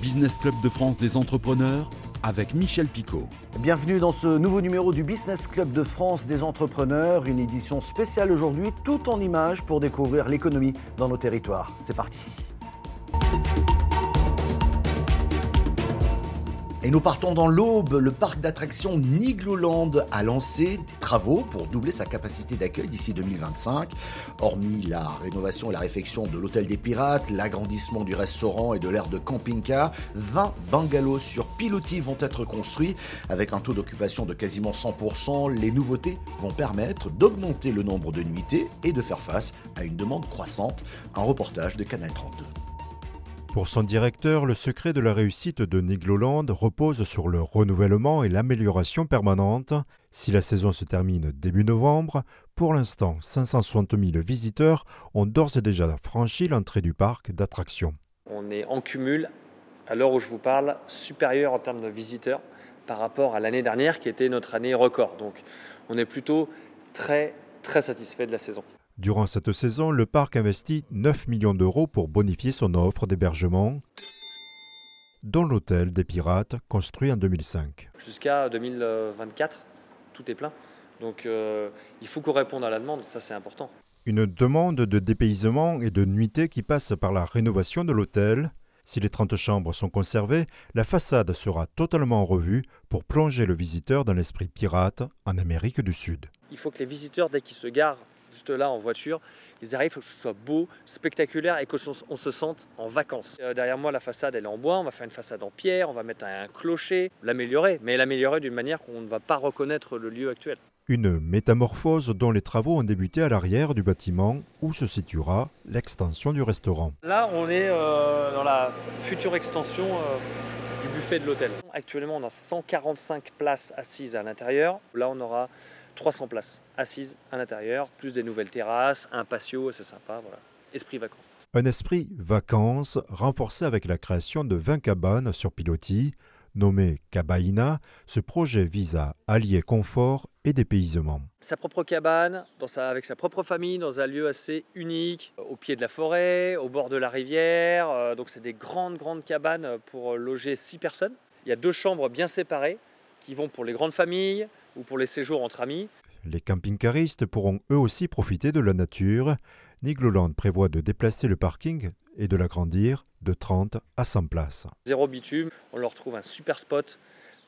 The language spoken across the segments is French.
Business Club de France des entrepreneurs avec Michel Picot. Bienvenue dans ce nouveau numéro du Business Club de France des entrepreneurs, une édition spéciale aujourd'hui, tout en images pour découvrir l'économie dans nos territoires. C'est parti. Et nous partons dans l'Aube. Le parc d'attractions Nigloland a lancé des travaux pour doubler sa capacité d'accueil d'ici 2025. Hormis la rénovation et la réfection de l'hôtel des pirates, l'agrandissement du restaurant et de l'aire de camping-car, 20 bungalows sur pilotis vont être construits avec un taux d'occupation de quasiment 100%. Les nouveautés vont permettre d'augmenter le nombre de nuitées et de faire face à une demande croissante. Un reportage de Canal 32. Pour son directeur, le secret de la réussite de Nigloland repose sur le renouvellement et l'amélioration permanente. Si la saison se termine début novembre, pour l'instant, 560 000 visiteurs ont d'ores et déjà franchi l'entrée du parc d'attractions. On est en cumul, à l'heure où je vous parle, supérieur en termes de visiteurs par rapport à l'année dernière qui était notre année record. Donc on est plutôt très très satisfait de la saison. Durant cette saison, le parc investit 9 millions d'euros pour bonifier son offre d'hébergement, dont l'hôtel des Pirates, construit en 2005. Jusqu'à 2024, tout est plein. Donc euh, il faut qu'on réponde à la demande, ça c'est important. Une demande de dépaysement et de nuitée qui passe par la rénovation de l'hôtel. Si les 30 chambres sont conservées, la façade sera totalement revue pour plonger le visiteur dans l'esprit pirate en Amérique du Sud. Il faut que les visiteurs, dès qu'ils se garent juste là en voiture. Ils arrivent, il faut que ce soit beau, spectaculaire et qu'on se sente en vacances. Euh, derrière moi, la façade, elle est en bois. On va faire une façade en pierre, on va mettre un clocher, l'améliorer, mais l'améliorer d'une manière qu'on ne va pas reconnaître le lieu actuel. Une métamorphose dont les travaux ont débuté à l'arrière du bâtiment où se situera l'extension du restaurant. Là, on est euh, dans la future extension euh, du buffet de l'hôtel. Actuellement, on a 145 places assises à l'intérieur. Là, on aura 300 places assises à l'intérieur, plus des nouvelles terrasses, un patio, c'est sympa, voilà. Esprit vacances. Un esprit vacances renforcé avec la création de 20 cabanes sur pilotis. Nommé Cabaina, ce projet vise à allier confort et dépaysement. Sa propre cabane, dans sa, avec sa propre famille, dans un lieu assez unique, au pied de la forêt, au bord de la rivière. Euh, donc c'est des grandes, grandes cabanes pour loger 6 personnes. Il y a deux chambres bien séparées qui vont pour les grandes familles, ou pour les séjours entre amis. Les camping-caristes pourront eux aussi profiter de la nature. Nigloland prévoit de déplacer le parking et de l'agrandir de 30 à 100 places. Zéro bitume, on leur trouve un super spot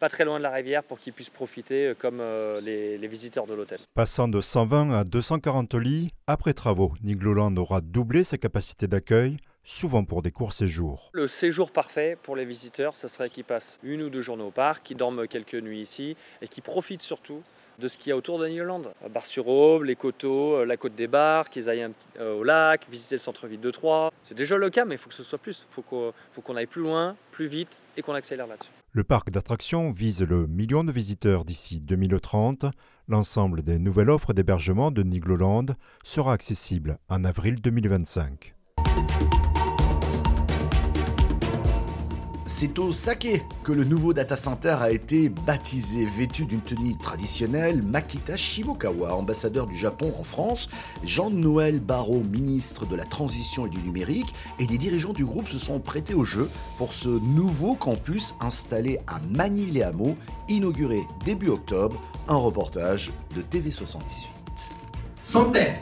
pas très loin de la rivière pour qu'ils puissent profiter euh, comme euh, les, les, visiteurs de l'hôtel. Passant de 120 à 240 lits, après travaux, Nigloland aura doublé sa capacité d'accueil souvent pour des courts séjours. Le séjour parfait pour les visiteurs, ce serait qu'ils passent une ou deux journées au parc, qu'ils dorment quelques nuits ici et qu'ils profitent surtout de ce qu'il y a autour de Newland. Bar-sur-Aube, les coteaux, euh, la côte des bars, qu'ils aillent euh, au lac, visiter le centre-ville de Troyes. C'est déjà le cas, mais il faut que ce soit plus. Il faut qu'on aille plus loin, plus vite et qu'on accélère là-dessus. Le parc d'attractions vise le million de visiteurs d'ici 2030. L'ensemble des nouvelles offres d'hébergement de Nigloland sera accessible en avril 2025. C'est au Sake que le nouveau data center a été baptisé, vêtu d'une tenue traditionnelle. Makita Shimokawa, ambassadeur du Japon en France, Jean-Noël Barrot, ministre de la Transition et du Numérique, et des dirigeants du groupe se sont prêtés au jeu pour ce nouveau campus installé à Manille-les-Hameaux, inauguré début octobre. Un reportage de TV78. Santé.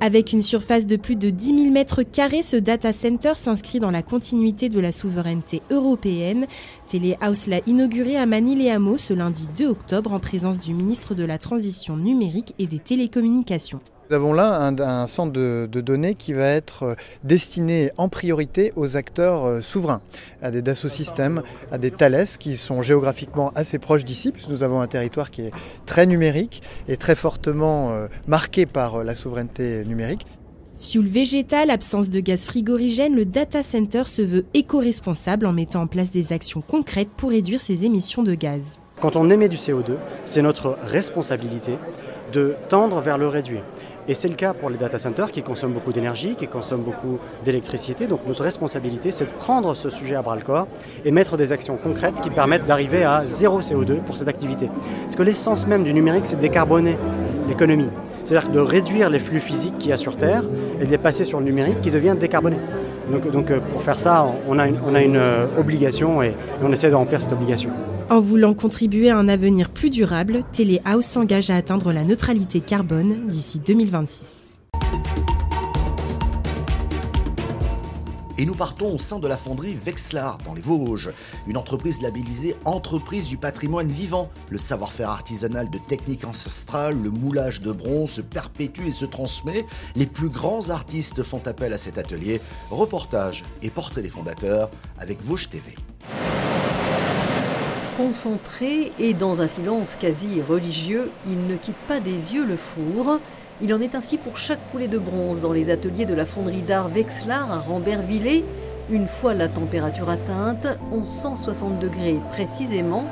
Avec une surface de plus de 10 000 m2, ce data center s'inscrit dans la continuité de la souveraineté européenne. Telehouse l'a inauguré à Manille-les-Hameaux ce lundi 2 octobre en présence du ministre de la Transition numérique et des télécommunications. Nous avons là un, centre de, données qui va être euh, destiné en priorité aux acteurs euh, souverains, à des Dassault Systèmes, à des Thales qui sont géographiquement assez proches d'ici, puisque nous avons un territoire qui est très numérique et très fortement euh, marqué par la souveraineté numérique. Fuel végétal, absence de gaz frigorigène, le data center se veut éco-responsable en mettant en place des actions concrètes pour réduire ses émissions de gaz. Quand on émet du CO2, c'est notre responsabilité de tendre vers le réduire. Et c'est le cas pour les data centers qui consomment beaucoup d'énergie, qui consomment beaucoup d'électricité. Donc notre responsabilité, c'est de prendre ce sujet à bras le corps et mettre des actions concrètes qui permettent d'arriver à zéro CO2 pour cette activité. Parce que l'essence même du numérique, c'est de décarboner l'économie. C'est-à-dire de réduire les flux physiques qu'il y a sur Terre et de les passer sur le numérique qui devient décarboné. Donc, donc pour faire ça, on a une, on a une obligation et on essaie de remplir cette obligation. En voulant contribuer à un avenir plus durable, Téléhouse s'engage à atteindre la neutralité carbone d'ici 2026. Et nous partons au sein de la fonderie Vexlar, dans les Vosges, une entreprise labellisée Entreprise du patrimoine vivant. Le savoir-faire artisanal de techniques ancestrales, le moulage de bronze se perpétue et se transmet. Les plus grands artistes font appel à cet atelier. Reportage et portrait des fondateurs avec Vosges TV. Concentré et dans un silence quasi religieux, il ne quitte pas des yeux le four. Il en est ainsi pour chaque coulée de bronze dans les ateliers de la fonderie d'art Vexlar à Rambervillers. Une fois la température atteinte, 1160 degrés précisément,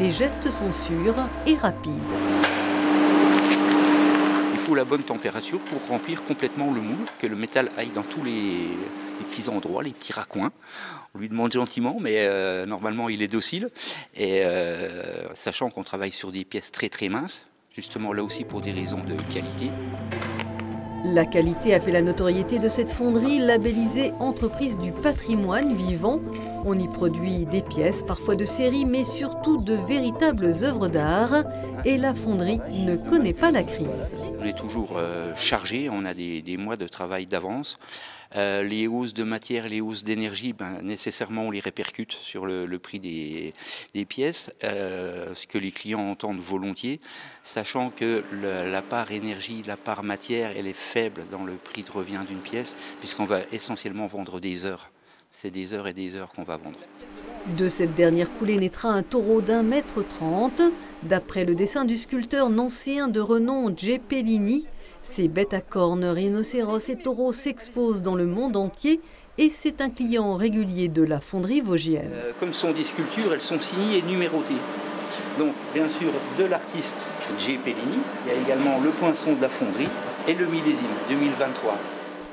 les gestes sont sûrs et rapides. Il faut la bonne température pour remplir complètement le moule, que le métal aille dans tous les, petits endroits, les petits raccoins. On lui demande gentiment, mais euh, normalement il est docile. Et euh, sachant qu'on travaille sur des pièces très très minces, justement là aussi pour des raisons de qualité. La qualité a fait la notoriété de cette fonderie labellisée entreprise du patrimoine vivant. On y produit des pièces, parfois de série, mais surtout de véritables œuvres d'art. Et la fonderie ne connaît pas la crise. On est toujours euh, chargé, on a des, mois de travail d'avance. Euh, les hausses de matière, les hausses d'énergie, ben, nécessairement on les répercute sur le, prix des, pièces, euh, ce que les clients entendent volontiers, sachant que la part énergie, la part matière, elle est faible dans le prix de revient d'une pièce, puisqu'on va essentiellement vendre des heures. C'est des heures et des heures qu'on va vendre. De cette dernière coulée naîtra un taureau d'un mètre trente. D'après le dessin du sculpteur nancéen de renom J. Ces bêtes à cornes, rhinocéros et taureaux s'exposent dans le monde entier et c'est un client régulier de la fonderie vosgienne. Euh, comme sont des sculptures, elles sont signées et numérotées. Donc, bien sûr, de l'artiste J. Pellini, il y a également le poinçon de la fonderie et le millésime 2023.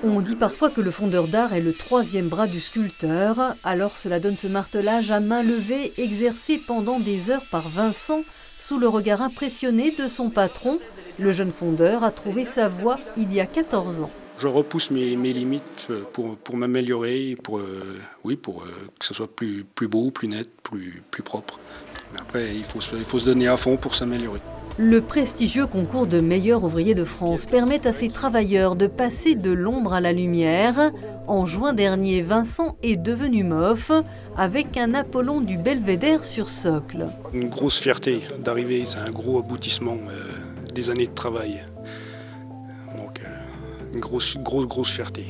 On dit parfois que le fondeur d'art est le troisième bras du sculpteur, alors cela donne ce martelage à main levée exercé pendant des heures par Vincent sous le regard impressionné de son patron. Le jeune fondeur a trouvé sa voie il y a 14 ans. Je repousse mes, limites pour, pour m'améliorer, pour, euh, oui, pour euh, que ce soit plus, plus beau, plus net, plus, plus propre. Mais après, il faut, il faut se donner à fond pour s'améliorer. Le prestigieux concours de meilleurs ouvriers de France permet à ces travailleurs de passer de l'ombre à la lumière. En juin dernier, Vincent est devenu MOF avec un Apollon du Belvédère sur socle. Une grosse fierté d'arriver, c'est un gros aboutissement euh, des années de travail. Donc euh, une grosse, grosse, grosse fierté.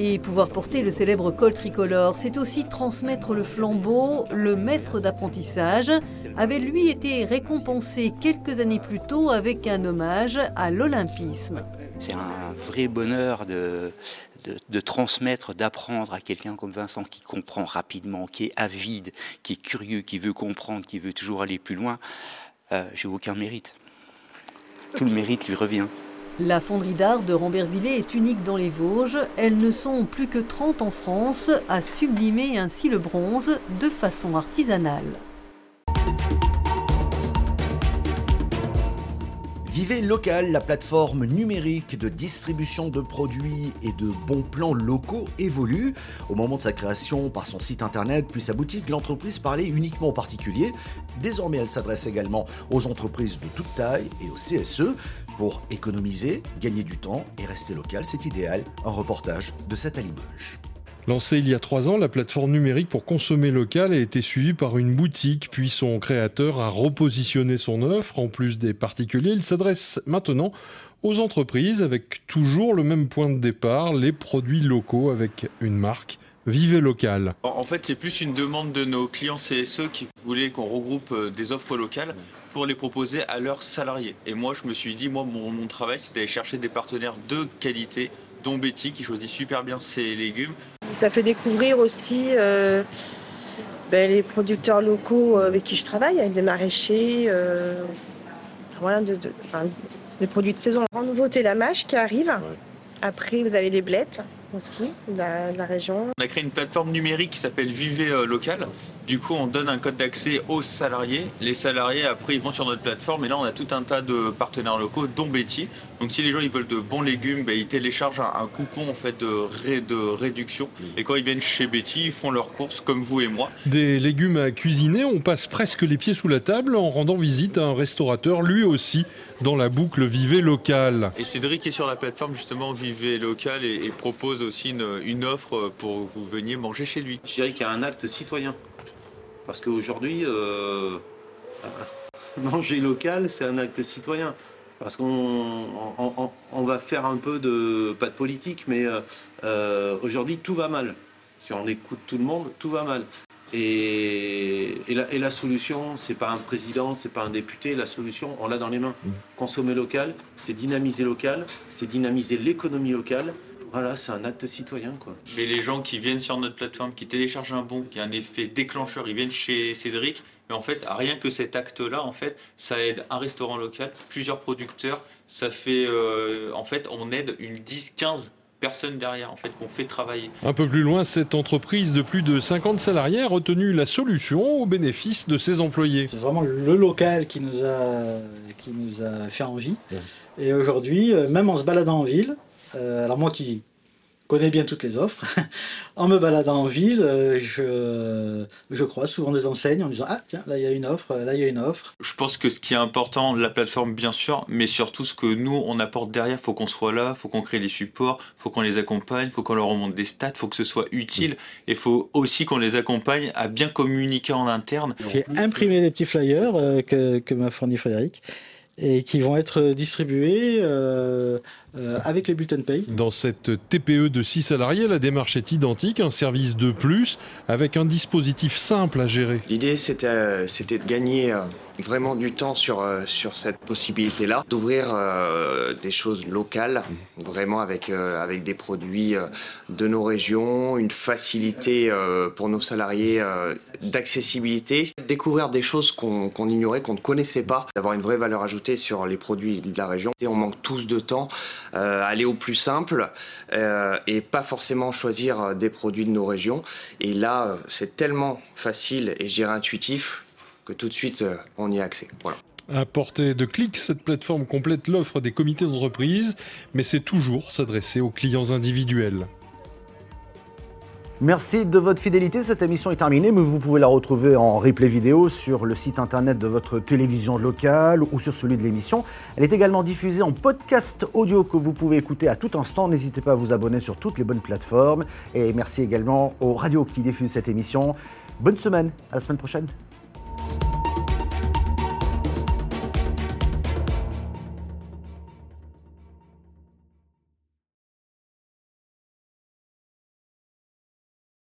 Et pouvoir porter le célèbre col tricolore, c'est aussi transmettre le flambeau. Le maître d'apprentissage avait lui été récompensé quelques années plus tôt avec un hommage à l'olympisme. C'est un vrai bonheur de, de, transmettre, d'apprendre à quelqu'un comme Vincent qui comprend rapidement, qui est avide, qui est curieux, qui veut comprendre, qui veut toujours aller plus loin. Euh, j'ai aucun mérite. Tout le mérite lui revient. La fonderie d'art de Rambervillers est unique dans les Vosges. Elles ne sont plus que 30 en France à sublimer ainsi le bronze de façon artisanale. Vivez local, la plateforme numérique de distribution de produits et de bons plans locaux évolue. Au moment de sa création par son site internet puis sa boutique, l'entreprise parlait uniquement aux particuliers. Désormais, elle s'adresse également aux entreprises de toute taille et au CSE. Pour économiser, gagner du temps et rester local, c'est idéal. Un reportage de cette à Limoges. Lancée il y a trois ans, la plateforme numérique pour consommer local a été suivie par une boutique, puis son créateur a repositionné son offre. En plus des particuliers, il s'adresse maintenant aux entreprises avec toujours le même point de départ, les produits locaux avec une marque. Vivez local. En fait, c'est plus une demande de nos clients CSE qui voulaient qu'on regroupe euh, des offres locales pour les proposer à leurs salariés. Et moi, je me suis dit, moi, mon, travail, c'est d'aller chercher des partenaires de qualité, dont Betty, qui choisit super bien ses légumes. Ça fait découvrir aussi euh, ben, les producteurs locaux avec qui je travaille, avec les maraîchers, euh, voilà, les produits de saison. En nouveauté, la mâche qui arrive. Après, vous avez les blettes. Aussi de la, de la région. On a créé une plateforme numérique qui s'appelle Vivez euh, Local. Du coup, on donne un code d'accès aux salariés. Les salariés, après, ils vont sur notre plateforme. Et là, on a tout un tas de partenaires locaux, dont Betty. Donc, si les gens ils veulent de bons légumes, ben, ils téléchargent un, un coupon en fait, de, ré- de réduction. Et quand ils viennent chez Betty, ils font leurs courses comme vous et moi. Des légumes à cuisiner, on passe presque les pieds sous la table en rendant visite à un restaurateur, lui aussi, dans la boucle Vivez local. Et Cédric est sur la plateforme justement Vivez Local et, et propose aussi une, une offre pour que vous veniez manger chez lui. Je dirais qu'il y a un acte citoyen. Parce qu'aujourd'hui, euh, manger local, c'est un acte citoyen. Parce qu'on on, on- on va faire un peu de, pas de politique, mais euh, euh, aujourd'hui, tout va mal. Si on écoute tout le monde, tout va mal. Et, et la, et la solution, c'est pas un président, c'est pas un député. La solution, on l'a dans les mains. Consommer local, c'est dynamiser local, c'est dynamiser l'économie locale. Voilà, c'est un acte citoyen, quoi. Mais les gens qui viennent sur notre plateforme, qui téléchargent un bon, qui a un effet déclencheur, ils viennent chez Cédric. Mais en fait, rien que cet acte-là, en fait, ça aide un restaurant local, plusieurs producteurs. Ça fait, euh, en fait, on aide une 10, 15 personnes derrière, en fait, qu'on fait travailler. Un peu plus loin, cette entreprise de plus de 50 salariés a retenu la solution au bénéfice de ses employés. C'est vraiment le local qui nous a, qui nous a fait envie. Et aujourd'hui, euh, même en se baladant en ville, euh, alors moi qui connais bien toutes les offres, en me baladant en ville, euh, je, je croise souvent des enseignes en me disant Ah, tiens, là il y a une offre, là il y a une offre. Je pense que ce qui est important, la plateforme bien sûr, mais surtout ce que nous on apporte derrière, faut qu'on soit là, faut qu'on crée les supports, faut qu'on les accompagne, faut qu'on leur remonte des stats, faut que ce soit utile, et faut aussi qu'on les accompagne à bien communiquer en interne. J'ai imprimé des petits flyers euh, que, que m'a fourni Frédéric et qui vont être distribués euh, euh, avec les bulletins de paye. Dans cette TPE de 6 salariés, la démarche est identique, un service de plus avec un dispositif simple à gérer. L'idée, c'était euh, c'était de gagner euh, vraiment du temps sur, euh, sur cette possibilité-là, d'ouvrir euh, des choses locales, vraiment avec, euh, avec des produits de nos régions, une facilité pour nos salariés d'accessibilité, découvrir des choses qu'on ignorait, qu'on ne connaissait pas, d'avoir une vraie valeur ajoutée sur les produits de la région. Et on manque tous de temps, aller au plus simple et pas forcément choisir des produits de nos régions. Et là, c'est tellement facile et je dirais intuitif que tout de suite, euh, on y a accès. Voilà. À portée de clic, cette plateforme complète l'offre des comités d'entreprise, mais c'est toujours s'adresser aux clients individuels. Merci de votre fidélité. Cette émission est terminée, mais vous pouvez la retrouver en replay vidéo sur le site internet de votre télévision locale ou sur celui de l'émission. Elle est également diffusée en podcast audio que vous pouvez écouter à tout instant. N'hésitez pas à vous abonner sur toutes les bonnes plateformes. Et merci également aux radios qui diffusent cette émission. Bonne semaine, à la semaine prochaine.